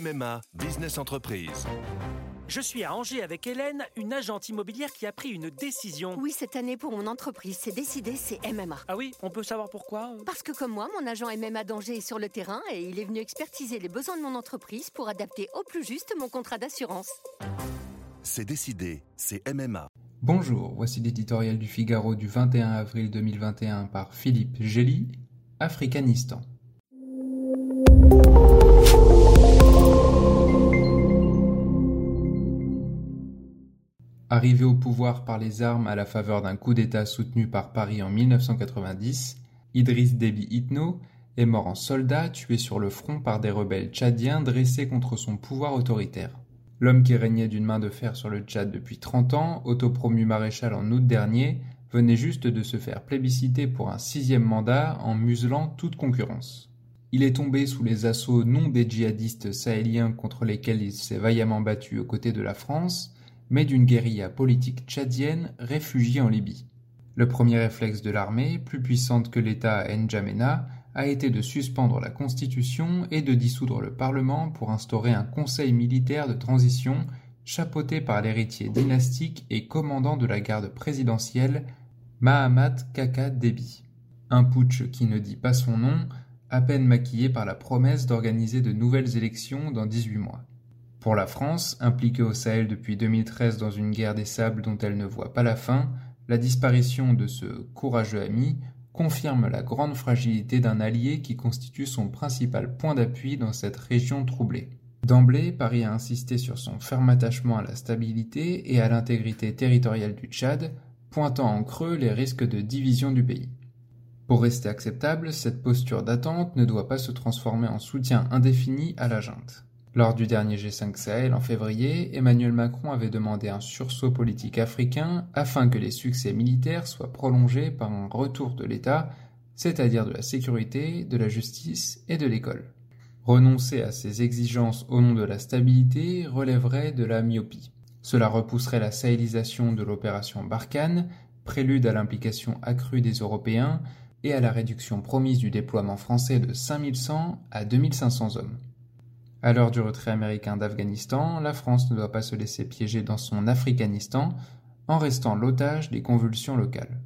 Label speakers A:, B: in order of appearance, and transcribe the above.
A: MMA Business Entreprise.
B: Je suis à Angers avec Hélène, une agente immobilière qui a pris une décision.
C: Oui, cette année pour mon entreprise, c'est décidé, c'est MMA.
B: Ah oui, on peut savoir pourquoi?
C: Parce que comme moi, mon agent MMA d'Angers est sur le terrain et il est venu expertiser les besoins de mon entreprise pour adapter au plus juste mon contrat d'assurance.
A: C'est décidé, c'est MMA.
D: Bonjour, voici l'éditorial du Figaro du 21 avril 2021 par Philippe Gély, Africanistan. Arrivé au pouvoir par les armes à la faveur d'un coup d'État soutenu par Paris en 1990, Idriss Déby Itno est mort en soldat tué sur le front par des rebelles tchadiens dressés contre son pouvoir autoritaire. L'homme qui régnait d'une main de fer sur le Tchad depuis 30 ans, autopromu maréchal en août dernier, venait juste de se faire plébisciter pour un sixième mandat en muselant toute concurrence. Il est tombé sous les assauts non des djihadistes sahéliens contre lesquels il s'est vaillamment battu aux côtés de la France, mais d'une guérilla politique tchadienne réfugiée en Libye. Le premier réflexe de l'armée, plus puissante que l'État à N'Djamena, a été de suspendre la Constitution et de dissoudre le Parlement pour instaurer un conseil militaire de transition chapeauté par l'héritier dynastique et commandant de la garde présidentielle, Mahamat Kaka Déby. Un putsch qui ne dit pas son nom, à peine maquillé par la promesse d'organiser de nouvelles élections dans 18 mois. Pour la France, impliquée au Sahel depuis 2013 dans une guerre des sables dont elle ne voit pas la fin, la disparition de ce courageux ami confirme la grande fragilité d'un allié qui constitue son principal point d'appui dans cette région troublée. D'emblée, Paris a insisté sur son ferme attachement à la stabilité et à l'intégrité territoriale du Tchad, pointant en creux les risques de division du pays. Pour rester acceptable, cette posture d'attente ne doit pas se transformer en soutien indéfini à la junte. Lors du dernier G5 Sahel en février, Emmanuel Macron avait demandé un sursaut politique africain afin que les succès militaires soient prolongés par un retour de l'État, c'est-à-dire de la sécurité, de la justice et de l'école. Renoncer à ces exigences au nom de la stabilité relèverait de la myopie. Cela repousserait la sahélisation de l'opération Barkhane, prélude à l'implication accrue des Européens et à la réduction promise du déploiement français de 5100 à 2500 hommes. À l'heure du retrait américain d'Afghanistan, la France ne doit pas se laisser piéger dans son Africanistan en restant l'otage des convulsions locales.